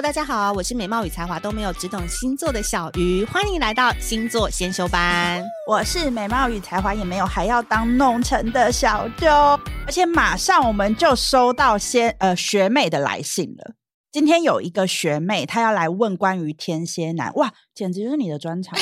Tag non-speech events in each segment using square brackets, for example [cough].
大家好，我是美貌与才华都没有，只懂星座的小鱼，欢迎来到星座先修班。我是美貌与才华也没有，还要当弄臣的小周，而且马上我们就收到先呃学妹的来信了。今天有一个学妹，她要来问关于天蝎男，哇，简直就是你的专场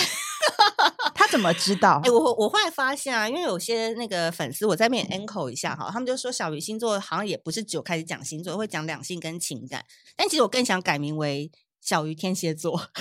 长。怎么知道？哎、欸，我我后来发现啊，因为有些那个粉丝，我在那边 echo 一下哈，他们就说小鱼星座好像也不是只有开始讲星座，会讲两性跟情感。但其实我更想改名为小鱼天蝎座，[laughs]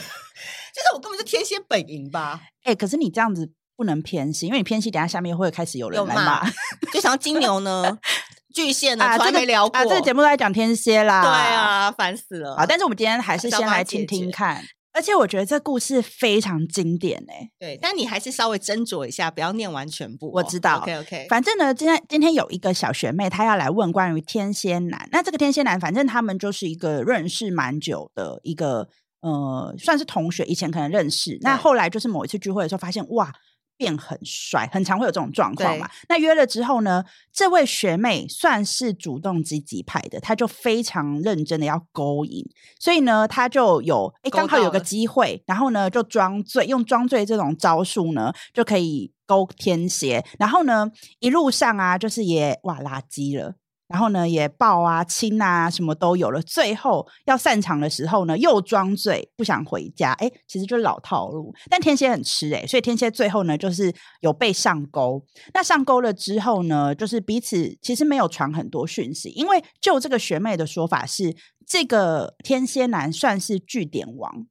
就是我根本就天蝎本营吧。哎、欸，可是你这样子不能偏心，因为你偏心，等下下面会开始有人来骂。就想要金牛呢，[laughs] 巨蟹呢，从来没聊过。啊，这个、啊这个节目都在讲天蝎啦。对啊，烦死了。啊，但是我们今天还是先来听听看。而且我觉得这故事非常经典诶、欸，对，但你还是稍微斟酌一下，不要念完全部、哦。我知道，OK OK。反正呢，今天今天有一个小学妹，她要来问关于天蝎男。那这个天蝎男，反正他们就是一个认识蛮久的一个，呃，算是同学，以前可能认识。那后来就是某一次聚会的时候，发现哇。变很帅，很常会有这种状况嘛。那约了之后呢，这位学妹算是主动积极派的，她就非常认真的要勾引，所以呢，她就有哎，刚好有个机会，然后呢，就装醉，用装醉这种招数呢，就可以勾天蝎，然后呢，一路上啊，就是也哇垃圾了。然后呢，也抱啊、亲啊，什么都有了。最后要散场的时候呢，又装醉，不想回家。哎，其实就是老套路。但天蝎很吃哎，所以天蝎最后呢，就是有被上钩。那上钩了之后呢，就是彼此其实没有传很多讯息，因为就这个学妹的说法是，这个天蝎男算是据点王，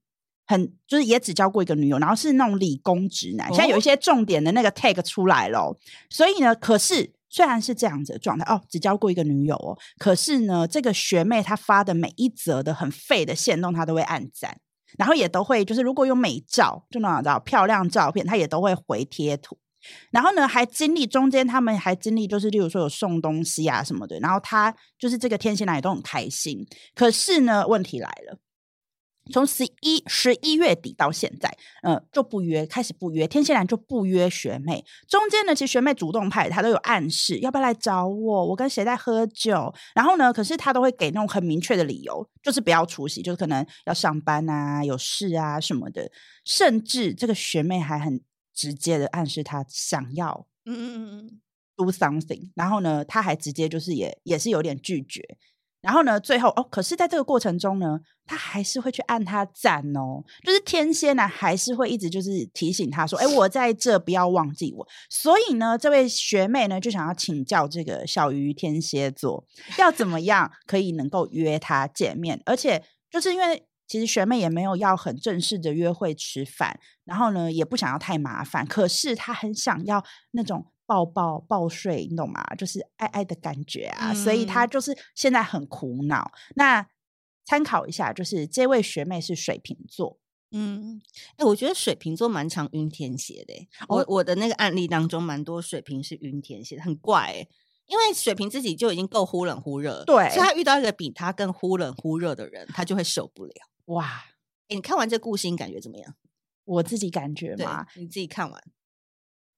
很就是也只交过一个女友，然后是那种理工直男。现在有一些重点的那个 tag 出来了，所以呢，可是。虽然是这样子的状态哦，只交过一个女友哦，可是呢，这个学妹她发的每一则的很废的限动，她都会按赞，然后也都会就是如果有美照，就那种漂亮照片，她也都会回贴图。然后呢，还经历中间他们还经历就是例如说有送东西啊什么的，然后她就是这个天蝎男也都很开心。可是呢，问题来了。从十一十一月底到现在，嗯、呃，就不约，开始不约，天蝎男就不约学妹。中间呢，其实学妹主动派，她都有暗示要不要来找我，我跟谁在喝酒。然后呢，可是她都会给那种很明确的理由，就是不要出席，就是可能要上班啊、有事啊什么的。甚至这个学妹还很直接的暗示他想要，嗯嗯嗯嗯，do something。然后呢，他还直接就是也也是有点拒绝。然后呢，最后哦，可是在这个过程中呢，他还是会去按他赞哦，就是天蝎男还是会一直就是提醒他说，哎，我在这，不要忘记我。所以呢，这位学妹呢就想要请教这个小鱼天蝎座，要怎么样 [laughs] 可以能够约他见面，而且就是因为其实学妹也没有要很正式的约会吃饭，然后呢也不想要太麻烦，可是她很想要那种。抱抱抱睡，你懂吗？就是爱爱的感觉啊，嗯、所以他就是现在很苦恼。那参考一下，就是这位学妹是水瓶座，嗯，哎、欸，我觉得水瓶座蛮常晕天蝎的、欸。我、哦、我的那个案例当中，蛮多水瓶是晕天蝎的，很怪、欸。因为水瓶自己就已经够忽冷忽热，对，所以他遇到一个比他更忽冷忽热的人，他就会受不了。哇，你看完这故事，你感觉怎么样？我自己感觉嘛，你自己看完。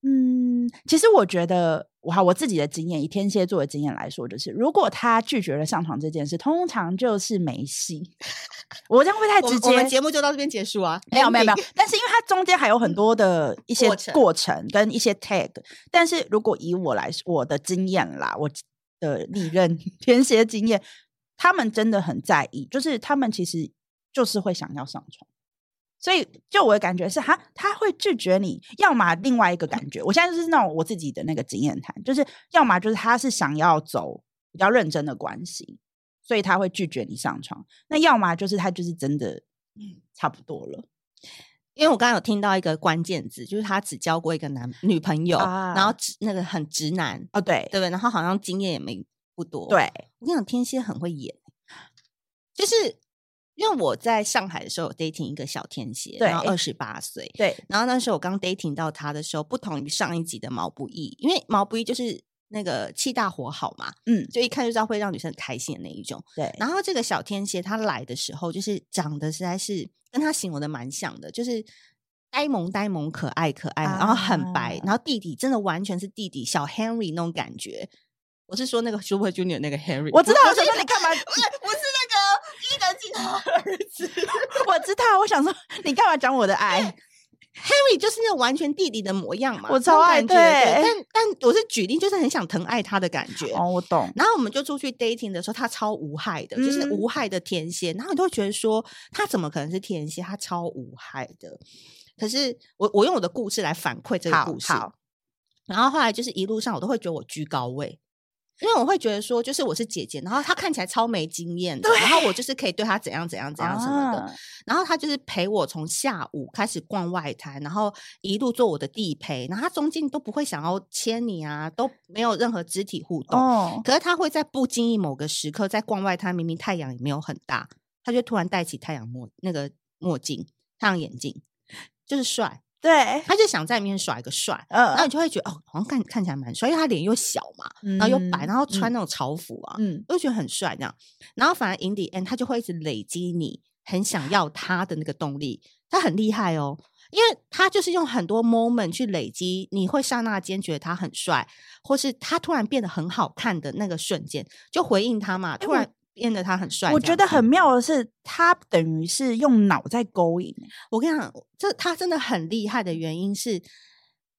嗯，其实我觉得，我好，我自己的经验，以天蝎座的经验来说，就是如果他拒绝了上床这件事，通常就是没戏。[laughs] 我这样会太直接？我们节目就到这边结束啊？没有，没有，没有。但是因为它中间还有很多的一些过程跟一些 tag，但是如果以我来说，我的经验啦，我的历任 [laughs] 天蝎经验，他们真的很在意，就是他们其实就是会想要上床。所以，就我的感觉是，哈，他会拒绝你，要么另外一个感觉。我现在就是那种我自己的那个经验谈，就是要么就是他是想要走比较认真的关系，所以他会拒绝你上床。那要么就是他就是真的差不多了。因为我刚刚有听到一个关键字，就是他只交过一个男女朋友，啊、然后那个很直男哦，对对不对？然后好像经验也没不多。对，我跟你讲，天蝎很会演，就是因为我在上海的时候有 dating 一个小天蝎，然后二十八岁，对，然后那时候我刚 dating 到他的时候，不同于上一集的毛不易，因为毛不易就是那个气大活好嘛，嗯，就一看就知道会让女生开心的那一种。对，然后这个小天蝎他来的时候，就是长得实在是跟他形容的蛮像的，就是。呆萌呆萌，可爱可爱，然后很白，啊、然后弟弟真的完全是弟弟小 Henry 那种感觉。我是说那个 Super Junior 那个 Henry，我知道。我想说你干嘛？不是，我是那个伊能静他 [laughs] 儿子。[laughs] 我知道。我想说你干嘛讲我的爱？Henry 就是那种完全弟弟的模样嘛，我超爱。对，但但我是举例，就是很想疼爱他的感觉。哦，我懂。然后我们就出去 dating 的时候，他超无害的，嗯、就是无害的天蝎。然后你都会觉得说，他怎么可能是天蝎？他超无害的。可是我我用我的故事来反馈这个故事，然后后来就是一路上我都会觉得我居高位，因为我会觉得说，就是我是姐姐，然后她看起来超没经验的，然后我就是可以对她怎样怎样怎样什么的，啊、然后她就是陪我从下午开始逛外滩，然后一路做我的地陪，然后她中间都不会想要牵你啊，都没有任何肢体互动，哦、可是她会在不经意某个时刻在逛外滩，明明太阳也没有很大，她就突然戴起太阳墨那个墨镜、太阳眼镜。就是帅，对，他就想在里面耍一个帅，嗯，然后你就会觉得哦，好像看看起来蛮帅，因为他脸又小嘛，然后又白，然后穿那种潮服啊，嗯，就觉得很帅这样。然后反而 in the end，他就会一直累积你很想要他的那个动力，他很厉害哦，因为他就是用很多 moment 去累积，你会刹那间觉得他很帅，或是他突然变得很好看的那个瞬间，就回应他嘛，突然。变得他很帅，我觉得很妙的是，他等于是用脑在勾引。我跟你讲，这他真的很厉害的原因是，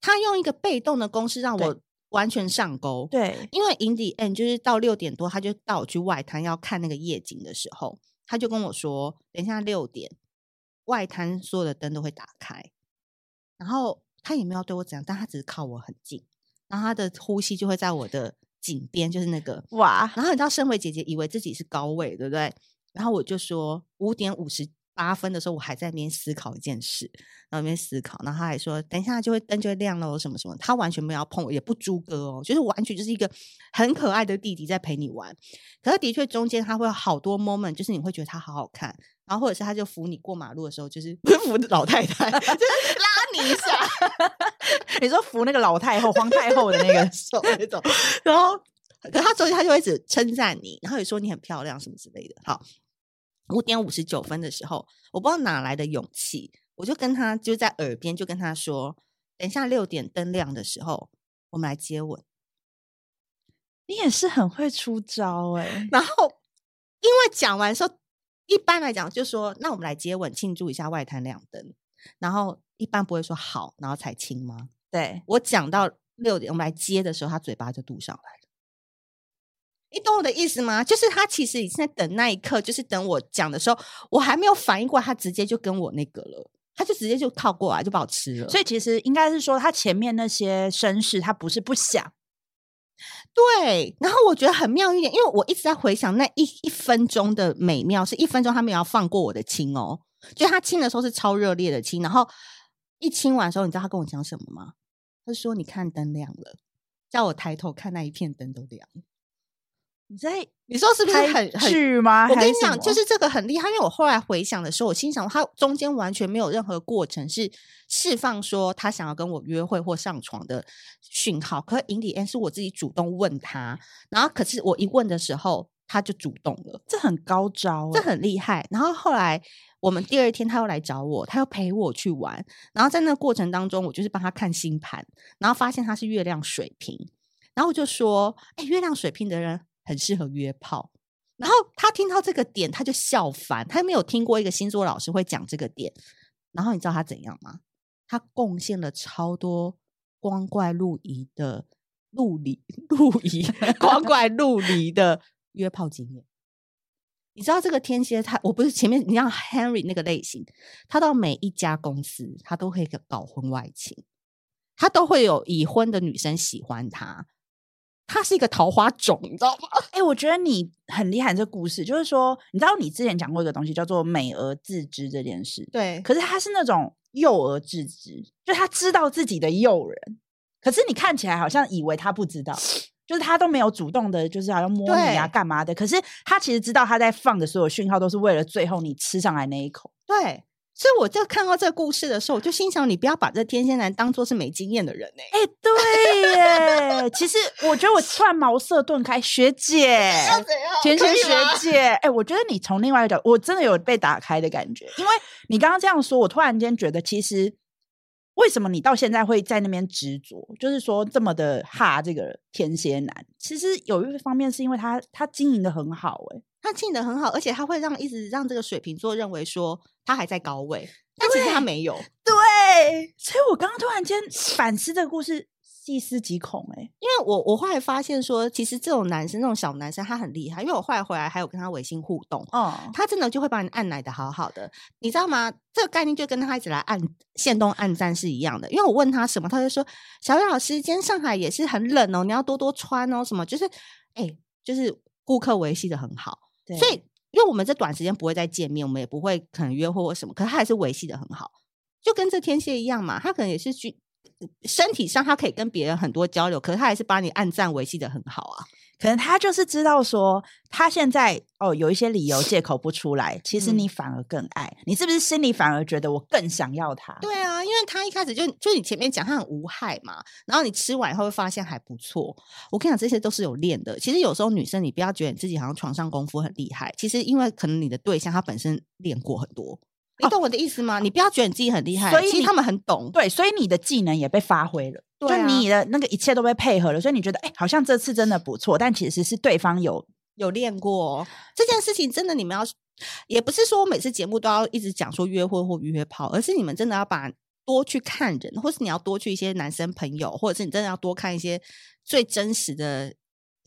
他用一个被动的公式让我完全上钩。对，因为 in the end 就是到六点多，他就带我去外滩要看那个夜景的时候，他就跟我说：“等一下六点，外滩所有的灯都会打开。”然后他也没有对我怎样，但他只是靠我很近，然后他的呼吸就会在我的。颈边就是那个哇，然后你知道，身为姐姐以为自己是高位，对不对？然后我就说五点五十八分的时候，我还在那边思考一件事，然后那边思考，然后他还说等一下就会灯就会亮了，什么什么，他完全没有要碰我，也不猪哥哦，就是完全就是一个很可爱的弟弟在陪你玩。可是的确中间他会有好多 moment，就是你会觉得他好好看，然后或者是他就扶你过马路的时候，就是 [laughs] 扶老太太，就是拉 [laughs] 你一下。[laughs] 你说扶那个老太后、皇太后的那个 [laughs] 手那种，然后可他昨天他就一直称赞你，然后也说你很漂亮什么之类的。好，五点五十九分的时候，我不知道哪来的勇气，我就跟他就在耳边就跟他说：“等一下六点灯亮的时候，我们来接吻。”你也是很会出招哎、欸。[laughs] 然后因为讲完说，一般来讲就说：“那我们来接吻，庆祝一下外滩亮灯。”然后一般不会说好，然后才亲吗？对，我讲到六点，我们来接的时候，他嘴巴就堵上来了。你懂我的意思吗？就是他其实已经在等那一刻，就是等我讲的时候，我还没有反应过来，他直接就跟我那个了，他就直接就靠过来就把我吃了。所以其实应该是说，他前面那些绅士，他不是不想。对，然后我觉得很妙一点，因为我一直在回想那一一分钟的美妙，是一分钟他没有要放过我的亲哦。就他亲的时候是超热烈的亲，然后一亲完的时候，你知道他跟我讲什么吗？他说：“你看灯亮了，叫我抬头看那一片灯都亮了。”你在你说是不是很很吗？我跟你讲，就是这个很厉害，因为我后来回想的时候，我心想他中间完全没有任何过程是释放说他想要跟我约会或上床的讯号，可是 the end 是我自己主动问他，然后可是我一问的时候。他就主动了，这很高招，这很厉害。然后后来我们第二天他又来找我，他又陪我去玩。然后在那个过程当中，我就是帮他看星盘，然后发现他是月亮水瓶。然后我就说：“哎，月亮水瓶的人很适合约炮。”然后他听到这个点，他就笑翻，他没有听过一个星座老师会讲这个点。然后你知道他怎样吗？他贡献了超多光怪陆离的陆离陆离 [laughs] 光怪陆离的。约炮经验，你知道这个天蝎他，我不是前面你像 Henry 那个类型，他到每一家公司，他都会搞婚外情，他都会有已婚的女生喜欢他，他是一个桃花种，你知道吗？哎、欸，我觉得你很厉害，这个故事就是说，你知道你之前讲过一个东西叫做美而自知这件事，对，可是他是那种幼而自知，就他知道自己的诱人，可是你看起来好像以为他不知道，就是他都没有主动的，就是好像摸你啊干嘛的，可是他其实知道他在放的所有讯号都是为了最后你吃上来那一口，对。所以我就看到这个故事的时候，我就心想：你不要把这天蝎男当做是没经验的人呢、欸。哎、欸，对耶。其实我觉得我突然茅塞顿开，学姐，[laughs] 天蝎学姐，哎、欸，我觉得你从另外一个角度，我真的有被打开的感觉。因为你刚刚这样说，我突然间觉得，其实为什么你到现在会在那边执着，就是说这么的哈这个天蝎男，其实有一方面是因为他他经营的很好、欸，哎。他经营的很好，而且他会让一直让这个水瓶座认为说他还在高位，但其实他没有。[laughs] 对，所以我刚刚突然间反思这个故事，细思极恐哎、欸。因为我我后来发现说，其实这种男生，这种小男生，他很厉害。因为我后来回来还有跟他微信互动，哦，他真的就会把你按奶的好好的，你知道吗？这个概念就跟他一直来按线动按赞是一样的。因为我问他什么，他就说：“小雨老师，今天上海也是很冷哦，你要多多穿哦。”什么就是哎，就是顾客维系的很好。所以，因为我们这短时间不会再见面，我们也不会可能约会或什么，可是他还是维系的很好，就跟这天蝎一样嘛。他可能也是去身体上，他可以跟别人很多交流，可是他还是把你暗赞维系的很好啊。可能他就是知道说，他现在哦有一些理由借口不出来，其实你反而更爱、嗯、你，是不是心里反而觉得我更想要他？对啊，因为他一开始就就你前面讲他很无害嘛，然后你吃完以后会发现还不错。我跟你讲，这些都是有练的。其实有时候女生你不要觉得你自己好像床上功夫很厉害，其实因为可能你的对象他本身练过很多。你懂我的意思吗？哦、你不要觉得你自己很厉害，所以其实他们很懂。对，所以你的技能也被发挥了，对啊、就你的那个一切都被配合了，所以你觉得哎、欸，好像这次真的不错。但其实是对方有有练过这件事情，真的你们要也不是说我每次节目都要一直讲说约会或约炮，而是你们真的要把多去看人，或是你要多去一些男生朋友，或者是你真的要多看一些最真实的。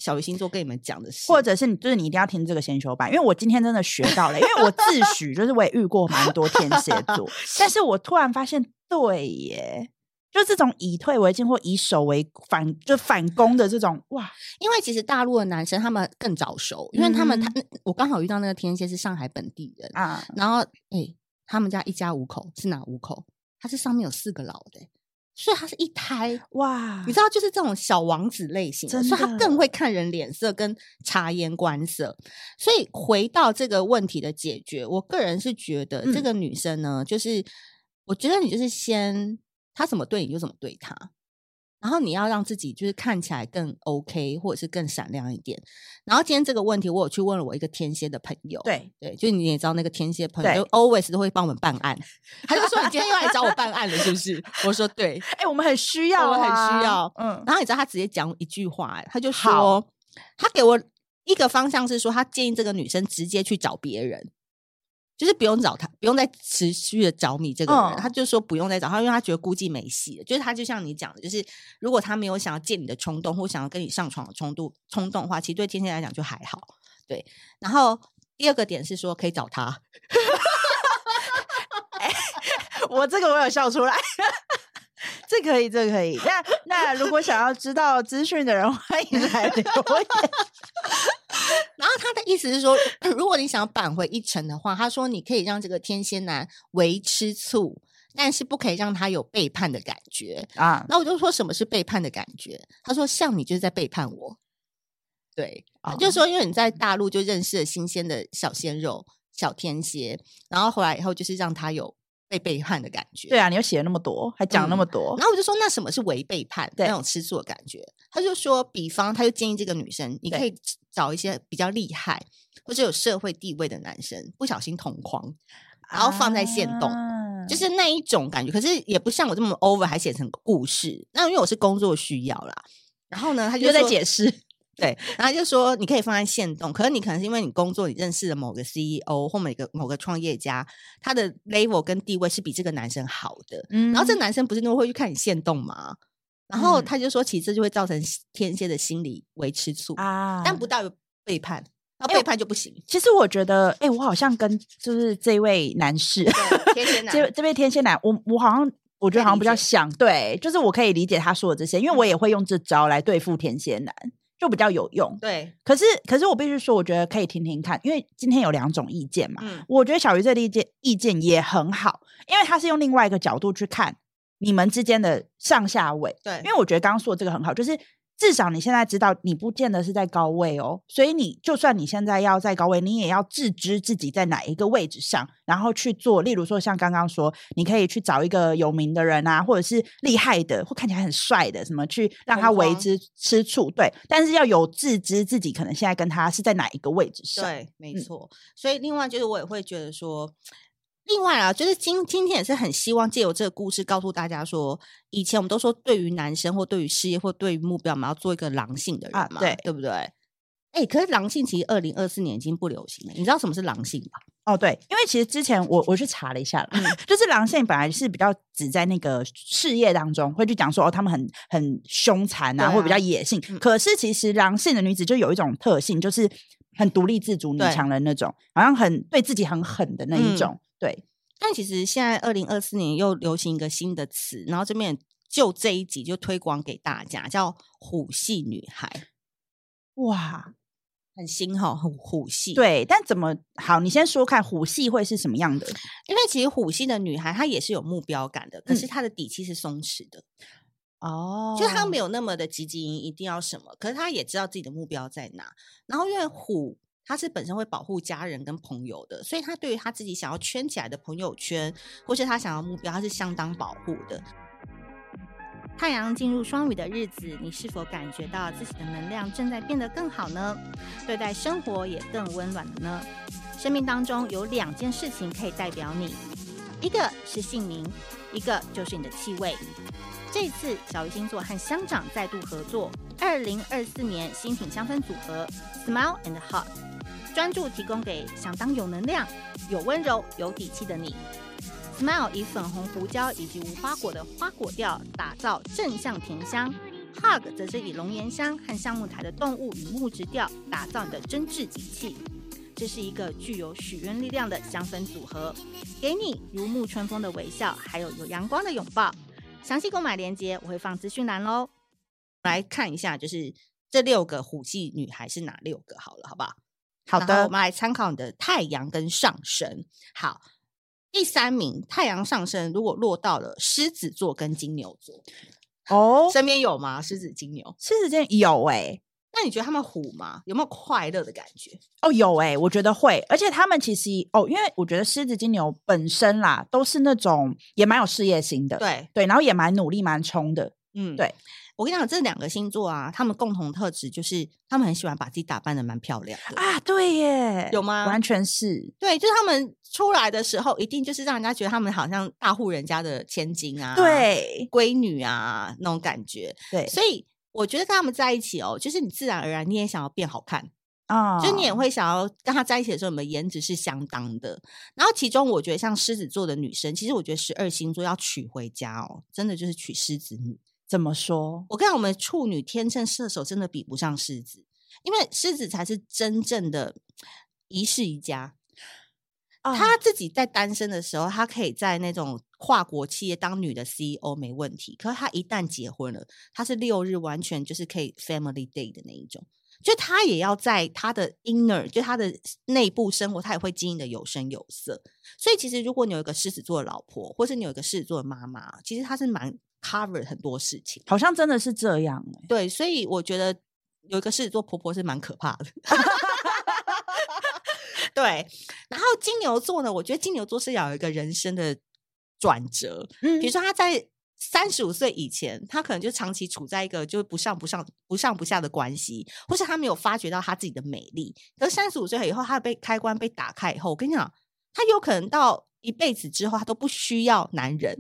小鱼星座跟你们讲的事，或者是你就是你一定要听这个先修班，因为我今天真的学到了，因为我自诩就是我也遇过蛮多天蝎座，[laughs] 但是我突然发现，对耶，就这种以退为进或以守为反，就反攻的这种哇，因为其实大陆的男生他们更早熟，因为他们他我刚好遇到那个天蝎是上海本地人啊，然后哎、欸，他们家一家五口是哪五口？他是上面有四个老的、欸。所以他是一胎哇，你知道，就是这种小王子类型的，所以他更会看人脸色跟察言观色。所以回到这个问题的解决，我个人是觉得这个女生呢，嗯、就是我觉得你就是先他怎么对你就怎么对他。然后你要让自己就是看起来更 OK，或者是更闪亮一点。然后今天这个问题，我有去问了我一个天蝎的朋友。对对，就你也知道那个天蝎朋友就 always 都会帮我们办案。他就说：“你今天又来找我办案了，是不是？”我说：“对。[laughs] ”哎，我们很需要、啊，我们很需要。嗯。然后你知道他直接讲一句话，他就说：“他给我一个方向是说，他建议这个女生直接去找别人。”就是不用找他，不用再持续的找你这个人，哦、他就说不用再找他，因为他觉得估计没戏了。就是他就像你讲的，就是如果他没有想要见你的冲动，或想要跟你上床的冲动冲动的话，其实对天蝎来讲就还好。对，然后第二个点是说可以找他。欸、[laughs] 我这个我有笑出来，[laughs] 这可以，这可以。那那如果想要知道资讯的人，欢迎来留言。然后他的意思是说，如果你想要扳回一城的话，他说你可以让这个天蝎男为吃醋，但是不可以让他有背叛的感觉啊。那我就说什么是背叛的感觉？他说像你就是在背叛我。对，啊、就是说因为你在大陆就认识了新鲜的小鲜肉小天蝎，然后回来以后就是让他有。被背叛的感觉，对啊，你又写了那么多，还讲那么多，嗯，然后我就说，那什么是伪背叛？对那种吃醋的感觉，他就说，比方，他就建议这个女生，你可以找一些比较厉害或者有社会地位的男生，不小心同框，然后放在线动，啊、就是那一种感觉。可是也不像我这么 over，还写成故事。那因为我是工作需要啦，然后呢，他就在解释。对，然后就说你可以放在线动，可是你可能是因为你工作，你认识了某个 CEO 或某个某个创业家，他的 level 跟地位是比这个男生好的。嗯，然后这个男生不是都会去看你线动吗？然后他就说，其实就会造成天蝎的心理为吃醋啊，但不到背叛，背叛就不行。其实我觉得，哎，我好像跟就是这位男士，天蝎 [laughs] 男，这这位天蝎男，我我好像我觉得好像比较像，对，就是我可以理解他说的这些，因为我也会用这招来对付天蝎男。就比较有用。对，可是可是我必须说，我觉得可以听听看，因为今天有两种意见嘛。嗯，我觉得小鱼这个意见意见也很好，因为他是用另外一个角度去看你们之间的上下位。对，因为我觉得刚刚说的这个很好，就是。至少你现在知道，你不见得是在高位哦，所以你就算你现在要在高位，你也要自知自己在哪一个位置上，然后去做。例如说，像刚刚说，你可以去找一个有名的人啊，或者是厉害的，或看起来很帅的，什么去让他为之吃醋。对，但是要有自知自己可能现在跟他是在哪一个位置上。对，没错。嗯、所以另外就是我也会觉得说。另外啊，就是今今天也是很希望借由这个故事告诉大家说，以前我们都说对于男生或对于事业或对于目标，我们要做一个狼性的人嘛，啊、对对不对？哎，可是狼性其实二零二四年已经不流行了。你知道什么是狼性吧？哦，对，因为其实之前我我去查了一下了，嗯、[laughs] 就是狼性本来是比较只在那个事业当中会去讲说哦，他们很很凶残啊，啊或比较野性。嗯、可是其实狼性的女子就有一种特性，就是很独立自主、女强人那种，好像很对自己很狠的那一种。嗯对，但其实现在二零二四年又流行一个新的词，然后这边就这一集就推广给大家，叫“虎系女孩”。哇，很新哈，很虎系。对，但怎么好？你先说看虎系会是什么样的？因为其实虎系的女孩她也是有目标感的，可是她的底气是松弛的。哦、嗯，就她没有那么的积极，一定要什么，可是她也知道自己的目标在哪。然后因为虎。他是本身会保护家人跟朋友的，所以他对于他自己想要圈起来的朋友圈，或是他想要目标，他是相当保护的。太阳进入双鱼的日子，你是否感觉到自己的能量正在变得更好呢？对待生活也更温暖了呢？生命当中有两件事情可以代表你，一个是姓名，一个就是你的气味。这次小鱼星座和乡长再度合作，二零二四年新品香氛组合 Smile and Heart。专注提供给想当有能量、有温柔、有底气的你。Smile 以粉红胡椒以及无花果的花果调打造正向甜香，Hug 则是以龙涎香和橡木苔的动物与木质调打造你的真挚底气。这是一个具有许愿力量的香氛组合，给你如沐春风的微笑，还有有阳光的拥抱。详细购买链接我会放资讯栏喽。来看一下，就是这六个虎系女孩是哪六个？好了，好不好？好的，我们来参考你的太阳跟上升。好，第三名太阳上升如果落到了狮子座跟金牛座，哦，身边有吗？狮子、金牛，狮子间有哎、欸。那你觉得他们虎吗？有没有快乐的感觉？哦，有哎、欸，我觉得会。而且他们其实哦，因为我觉得狮子、金牛本身啦，都是那种也蛮有事业心的，对对，然后也蛮努力、蛮冲的，嗯，对。我跟你讲，这两个星座啊，他们共同特质就是他们很喜欢把自己打扮得蛮漂亮的啊。对耶，有吗？完全是。对，就是他们出来的时候，一定就是让人家觉得他们好像大户人家的千金啊，对，闺女啊那种感觉。对，所以我觉得跟他们在一起哦，就是你自然而然你也想要变好看啊，就你也会想要跟他在一起的时候，你们颜值是相当的。然后其中我觉得像狮子座的女生，其实我觉得十二星座要娶回家哦，真的就是娶狮子女。怎么说？我跟你讲，我们处女、天秤、射手真的比不上狮子，因为狮子才是真正的一世一家。哦、他自己在单身的时候，他可以在那种跨国企业当女的 CEO 没问题。可是他一旦结婚了，他是六日完全就是可以 family day 的那一种。就他也要在他的 inner，就他的内部生活，他也会经营的有声有色。所以其实如果你有一个狮子座的老婆，或是你有一个狮子座的妈妈，其实他是蛮。Cover 很多事情，好像真的是这样、欸。对，所以我觉得有一个狮子座婆婆是蛮可怕的。[laughs] 对，然后金牛座呢，我觉得金牛座是要有一个人生的转折。嗯，比如说他在三十五岁以前，他可能就长期处在一个就不上不上、不上不下的关系，或是他没有发觉到他自己的美丽。可是三十五岁以后，他被开关被打开以后，我跟你讲，他有可能到一辈子之后，他都不需要男人。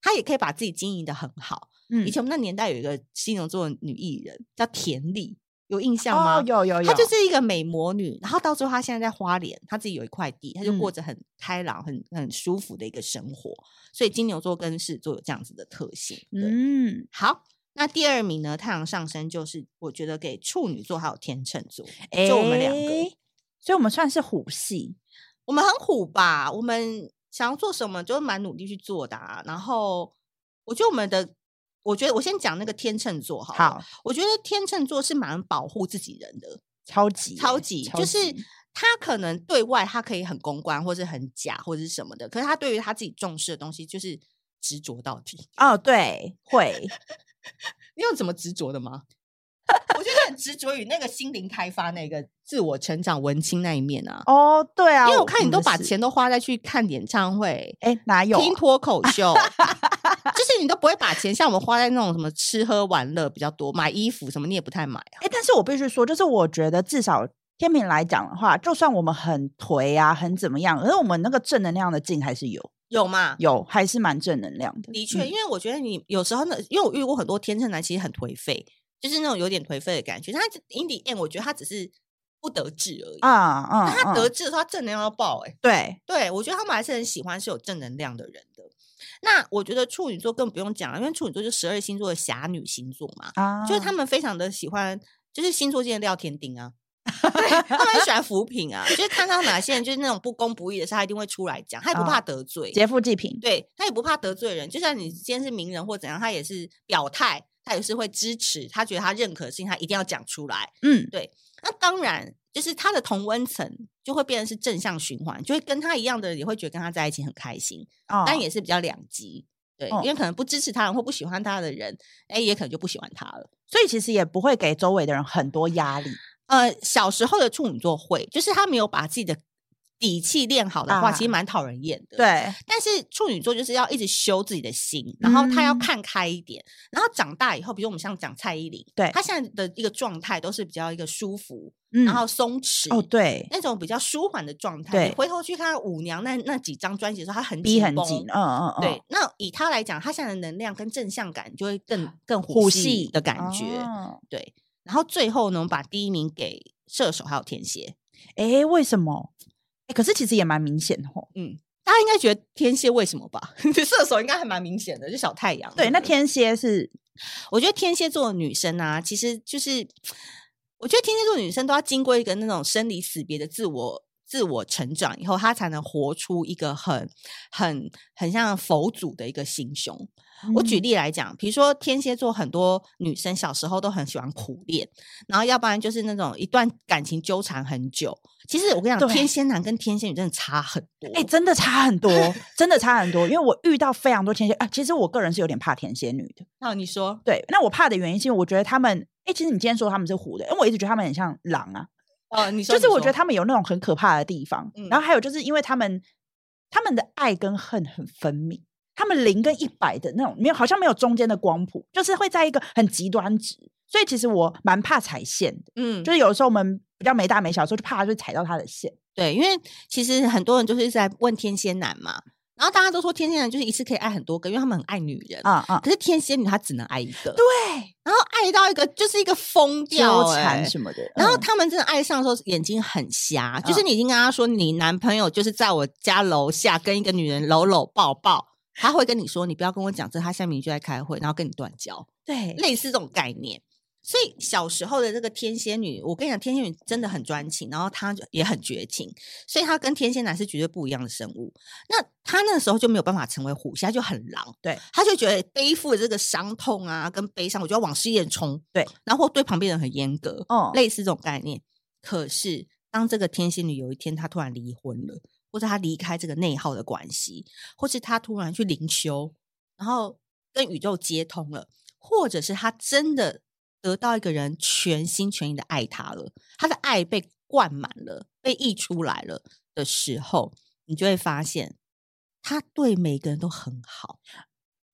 她也可以把自己经营的很好。嗯，以前我们那年代有一个金牛座的女艺人叫田丽，有印象吗？哦，有有有。她就是一个美魔女，然后到最后她现在在花莲，她自己有一块地，她就过着很开朗、很很舒服的一个生活。所以金牛座跟狮子座有这样子的特性。嗯，好，那第二名呢？太阳上升就是我觉得给处女座还有天秤座，就我们两个，所以我们算是虎系，我们很虎吧？我们。想要做什么，就蛮努力去做的啊。然后，我觉得我们的我觉得我先讲那个天秤座好，好，我觉得天秤座是蛮保护自己人的，超级超级，超级就是他可能对外他可以很公关，或是很假，或者是什么的，可是他对于他自己重视的东西，就是执着到底。哦，对，会，[laughs] 你有怎么执着的吗？执着于那个心灵开发、那个自我成长、文青那一面啊。哦，对啊，因为我看你都把钱都花在去看演唱会，哎，哪有听脱口秀？[laughs] 就是你都不会把钱像我们花在那种什么吃喝玩乐比较多，买衣服什么你也不太买啊。哎，但是我必须说，就是我觉得至少天平来讲的话，就算我们很颓啊，很怎么样，可是我们那个正能量的劲还是有，有吗？有，还是蛮正能量的。的确，因为我觉得你有时候呢，因为我遇过很多天秤男，其实很颓废。就是那种有点颓废的感觉，他 in the end 我觉得他只是不得志而已啊啊！那、uh, uh, 他得志的时候，他正能量要爆哎、欸，对对，我觉得他们还是很喜欢是有正能量的人的。那我觉得处女座更不用讲了，因为处女座就十二星座的侠女星座嘛，uh, 就是他们非常的喜欢，就是星座界的廖天丁啊，他们很喜欢扶贫啊，就是看到哪些人就是那种不公不义的事，他一定会出来讲，他也不怕得罪，劫富济贫，对他也不怕得罪人，就算你今天是名人或怎样，他也是表态。他也是会支持，他觉得他认可的事情，他一定要讲出来。嗯，对。那当然，就是他的同温层就会变成是正向循环，就会跟他一样的也会觉得跟他在一起很开心。哦，但也是比较两极。对，哦，因为可能不支持他人或不喜欢他的人，哎，也可能就不喜欢他了。所以其实也不会给周围的人很多压力。呃，小时候的处女座会，就是他没有把自己的。底气练好的话，啊、其实蛮讨人厌的。对，但是处女座就是要一直修自己的心，然后他要看开一点。嗯、然后长大以后，比如我们像讲蔡依林，对，她现在的一个状态都是比较一个舒服，嗯、然后松弛哦，对，那种比较舒缓的状态。对，你回头去看舞娘那那几张专辑的时候，她很逼很紧，嗯嗯嗯。对，那以她来讲，她现在的能量跟正向感就会更更虎系的感觉。哦、对，然后最后呢，我们把第一名给射手还有天蝎。哎，为什么？欸、可是其实也蛮明显的吼，嗯，大家应该觉得天蝎为什么吧？[laughs] 射手应该还蛮明显的，就小太阳。对，那天蝎是，我觉得天蝎座的女生啊，其实就是，我觉得天蝎座的女生都要经过一个那种生离死别的自我自我成长以后，她才能活出一个很很很像佛祖的一个心胸。我举例来讲，比如说天蝎座很多女生小时候都很喜欢苦恋，然后要不然就是那种一段感情纠缠很久。其实我跟你讲，天蝎男跟天蝎女真的差很多，哎、欸，真的差很多，[laughs] 真的差很多。因为我遇到非常多天蝎啊，其实我个人是有点怕天蝎女的。那你说，对，那我怕的原因是因为我觉得他们，哎、欸，其实你今天说他们是虎的，因为我一直觉得他们很像狼啊。哦、呃，你说，就是我觉得他们有那种很可怕的地方。嗯、然后还有就是因为他们他们的爱跟恨很分明。他们零跟一百的那种没有，好像没有中间的光谱，就是会在一个很极端值，所以其实我蛮怕踩线的。嗯，就是有的时候我们比较没大没小的时候，就怕就踩到他的线。对，因为其实很多人就是在问天蝎男嘛，然后大家都说天蝎男就是一次可以爱很多个，因为他们很爱女人啊啊。可是天蝎女她只能爱一个，对，然后爱到一个就是一个疯掉纠缠什么的。然后他们真的爱上的时候眼睛很瞎，就是你已经跟他说你男朋友就是在我家楼下跟一个女人搂搂抱抱。他会跟你说：“你不要跟我讲这，他下面就在开会，然后跟你断交。”对，类似这种概念。所以小时候的这个天蝎女，我跟你讲，天蝎女真的很专情，然后她也很绝情，所以她跟天蝎男是绝对不一样的生物。那她那个时候就没有办法成为虎，现在就很狼。对，她就觉得背负的这个伤痛啊，跟悲伤，我就要往事业冲。对，然后对旁边人很严格。哦，类似这种概念。可是当这个天蝎女有一天她突然离婚了。或者她离开这个内耗的关系，或是她突然去灵修，然后跟宇宙接通了，或者是她真的得到一个人全心全意的爱他了，他的爱被灌满了，被溢出来了的时候，你就会发现他对每个人都很好。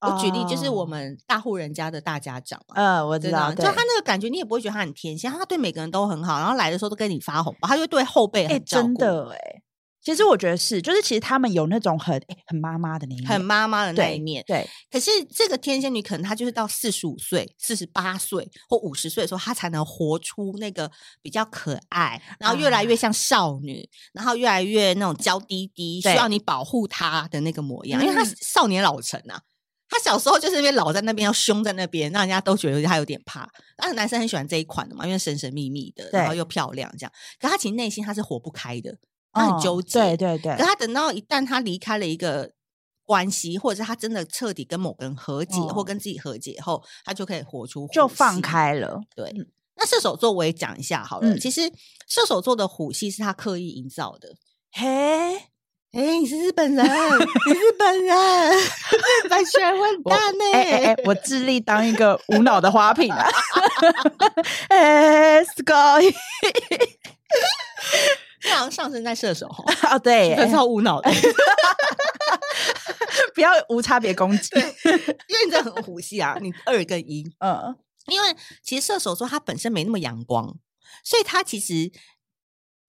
我举例就是我们大户人家的大家长嘛，呃，我知道，就他那个感觉，你也不会觉得他很天蝎，他对每个人都很好，然后来的时候都跟你发红包，他就对后辈很照顾，真的哎。其实我觉得是，就是其实他们有那种很很妈妈的那一面，很妈妈的那一面。对，对，可是这个天仙女可能她就是到四十五岁、四十八岁或五十岁的时候，她才能活出那个比较可爱，然后越来越像少女，啊、然后越来越那种娇滴滴，需要你保护她的那个模样。因为她少年老成啊，她小时候就是那边老在那边，要凶在那边，让人家都觉得她有点怕。但是男生很喜欢这一款的嘛，因为神神秘秘的，然后又漂亮这样。可她其实内心她是活不开的。他很纠结，哦、对对对。可他等到一旦他离开了一个关系，或者是他真的彻底跟某个人和解，哦、或跟自己和解后，他就可以活出就放开了。对，嗯、那射手座我也讲一下好了。嗯、其实射手座的虎系是他刻意营造的。嘿，哎，你是日本人，你是日本人，日本学问大呢。哎哎哎，我致力当一个无脑的花瓶啊。哎，Sky。你好像上升在射手哦，[laughs] 对，超无脑的，[laughs] [laughs] 不要无差别攻击，因为你这很虎系啊，你二跟一，嗯，因为其实射手座他本身没那么阳光，所以他其实。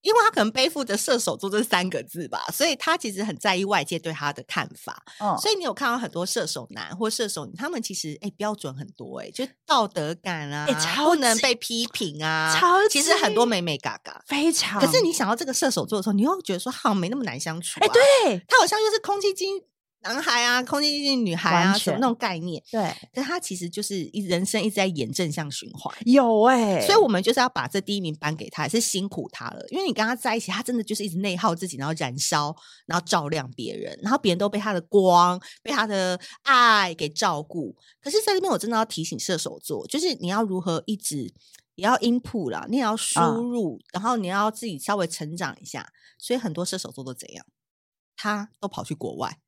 因为他可能背负着射手座这三个字吧，所以他其实很在意外界对他的看法。哦、所以你有看到很多射手男或射手女，他们其实哎标准很多哎，就道德感啊，不能被批评啊，超其实很多美美嘎嘎，非常。可是你想到这个射手座的时候，你又觉得说好像没那么难相处、啊。哎，对，他好像就是空气精。男孩啊，空气精女孩啊，全什么那种概念？对，可是他其实就是一人生一直在演正向循环。有哎、欸，所以我们就是要把这第一名颁给他，也是辛苦他了。因为你跟他在一起，他真的就是一直内耗自己，然后燃烧，然后照亮别人，然后别人都被他的光、被他的爱给照顾。可是，在这边我真的要提醒射手座，就是你要如何一直也要 input 啦，你也要输入，嗯、然后你要自己稍微成长一下。所以很多射手座都怎样？他都跑去国外。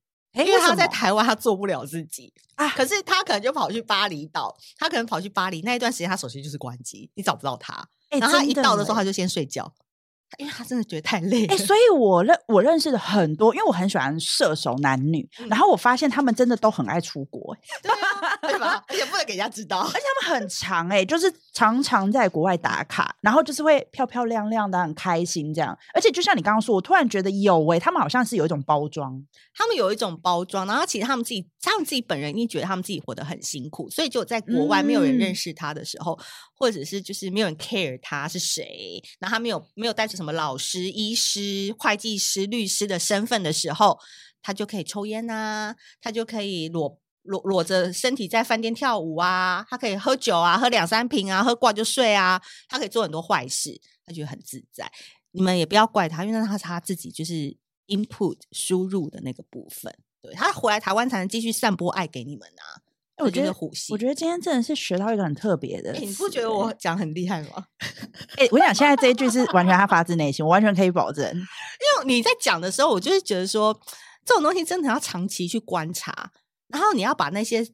因为他在台湾，他做不了自己啊。可是他可能就跑去巴厘岛，他可能跑去巴黎那一段时间，他手机就是关机，你找不到他。欸、然后他一到的时候，他就先睡觉。因为他真的觉得太累了，哎、欸，所以我认我认识的很多，因为我很喜欢射手男女，嗯、然后我发现他们真的都很爱出国，对啊，对吧？而且不能给人家知道，而且他们很长，哎，就是常常在国外打卡，然后就是会漂漂亮亮的，很开心这样。而且就像你刚刚说，我突然觉得有哎，他们好像是有一种包装，他们有一种包装，然后其实他们自己，他们自己本人一定觉得他们自己活得很辛苦，所以就在国外没有人认识他的时候，嗯、或者是就是没有人 care 他是谁，然后他没有没有带着什么老师。医师、会计师、律师的身份的时候，他就可以抽烟啊，他就可以裸裸裸着身体在饭店跳舞啊，他可以喝酒啊，喝两三瓶啊，喝挂就睡啊，他可以做很多坏事，他觉得很自在。你们也不要怪他，因为那他是他自己就是 input 输入的那个部分，对，他回来台湾才能继续散播爱给你们啊。我觉得虎系，我觉得今天真的是学到一个很特别的。你不觉得我讲很厉害吗？哎、欸，我跟你讲，现在这一句是完全他发自内心，我完全可以保证。[laughs] 因为你在讲的时候，我就是觉得说，这种东西真的要长期去观察，然后你要把那些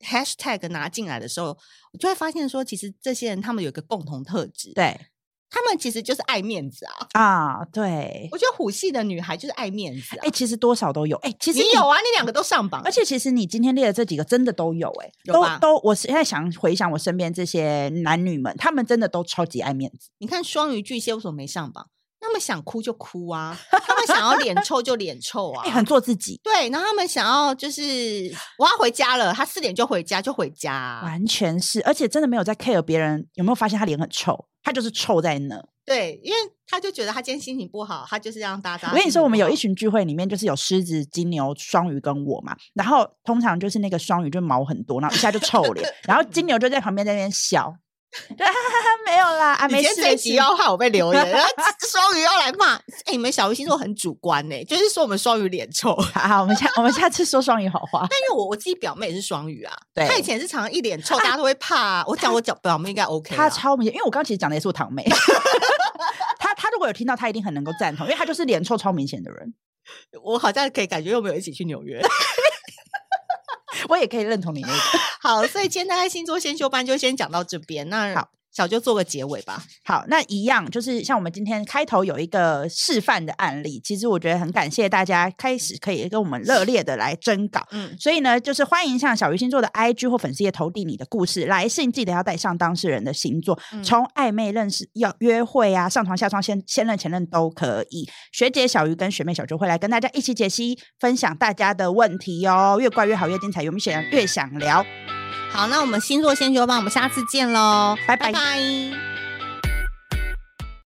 hashtag 拿进来的时候，我就会发现说，其实这些人他们有一个共同特质，对。他们其实就是爱面子啊！啊，对，我觉得虎系的女孩就是爱面子啊。哎、欸，其实多少都有。哎、欸，其实有啊，你两个都上榜，而且其实你今天列的这几个真的都有、欸，哎，都都。我现在想回想我身边这些男女们，他们真的都超级爱面子。你看双鱼巨蟹为什么没上榜？他们想哭就哭啊，他们想要脸臭就脸臭啊，[laughs] 欸、很做自己。对，然后他们想要就是我要回家了，他四点就回家就回家、啊，完全是，而且真的没有在 care 别人有没有发现他脸很臭，他就是臭在那。对，因为他就觉得他今天心情不好，他就是让大家。我跟你说，我们有一群聚会，里面就是有狮子、金牛、双鱼跟我嘛。然后通常就是那个双鱼就毛很多，然后一下就臭脸，[laughs] 然后金牛就在旁边在那边笑。对，[laughs] 没有啦，啊，没事。这集要害我被留言，[laughs] 然后双鱼要来骂。哎，你们小鱼星座很主观呢，就是说我们双鱼脸臭。[laughs] 好，我们下我们下次说双鱼好话。但因为我我自己表妹也是双鱼啊，对，她以前是常常一脸臭，大家都会怕。我讲我讲表妹应该 OK，她超明显，因为我刚刚其实讲的也是我堂妹。她她如果有听到，她一定很能够赞同，因为她就是脸臭超明显的人。我好像可以感觉又没有一起去纽约。我也可以认同你那个。[laughs] 好，所以今天大概星座先修班就先讲到这边。那好。小就做个结尾吧。好，那一样就是像我们今天开头有一个示范的案例，其实我觉得很感谢大家开始可以跟我们热烈的来征稿。嗯，所以呢，就是欢迎像小鱼星座的 IG 或粉丝页投递你的故事，来信记得要带上当事人的星座，从暧昧认识要约会啊，上床下床先先认前任都可以。学姐小鱼跟学妹小就会来跟大家一起解析分享大家的问题哦，越怪越好，越精彩，有明显越想聊。好，那我们星座先修帮，我们下次见喽，拜拜。拜拜。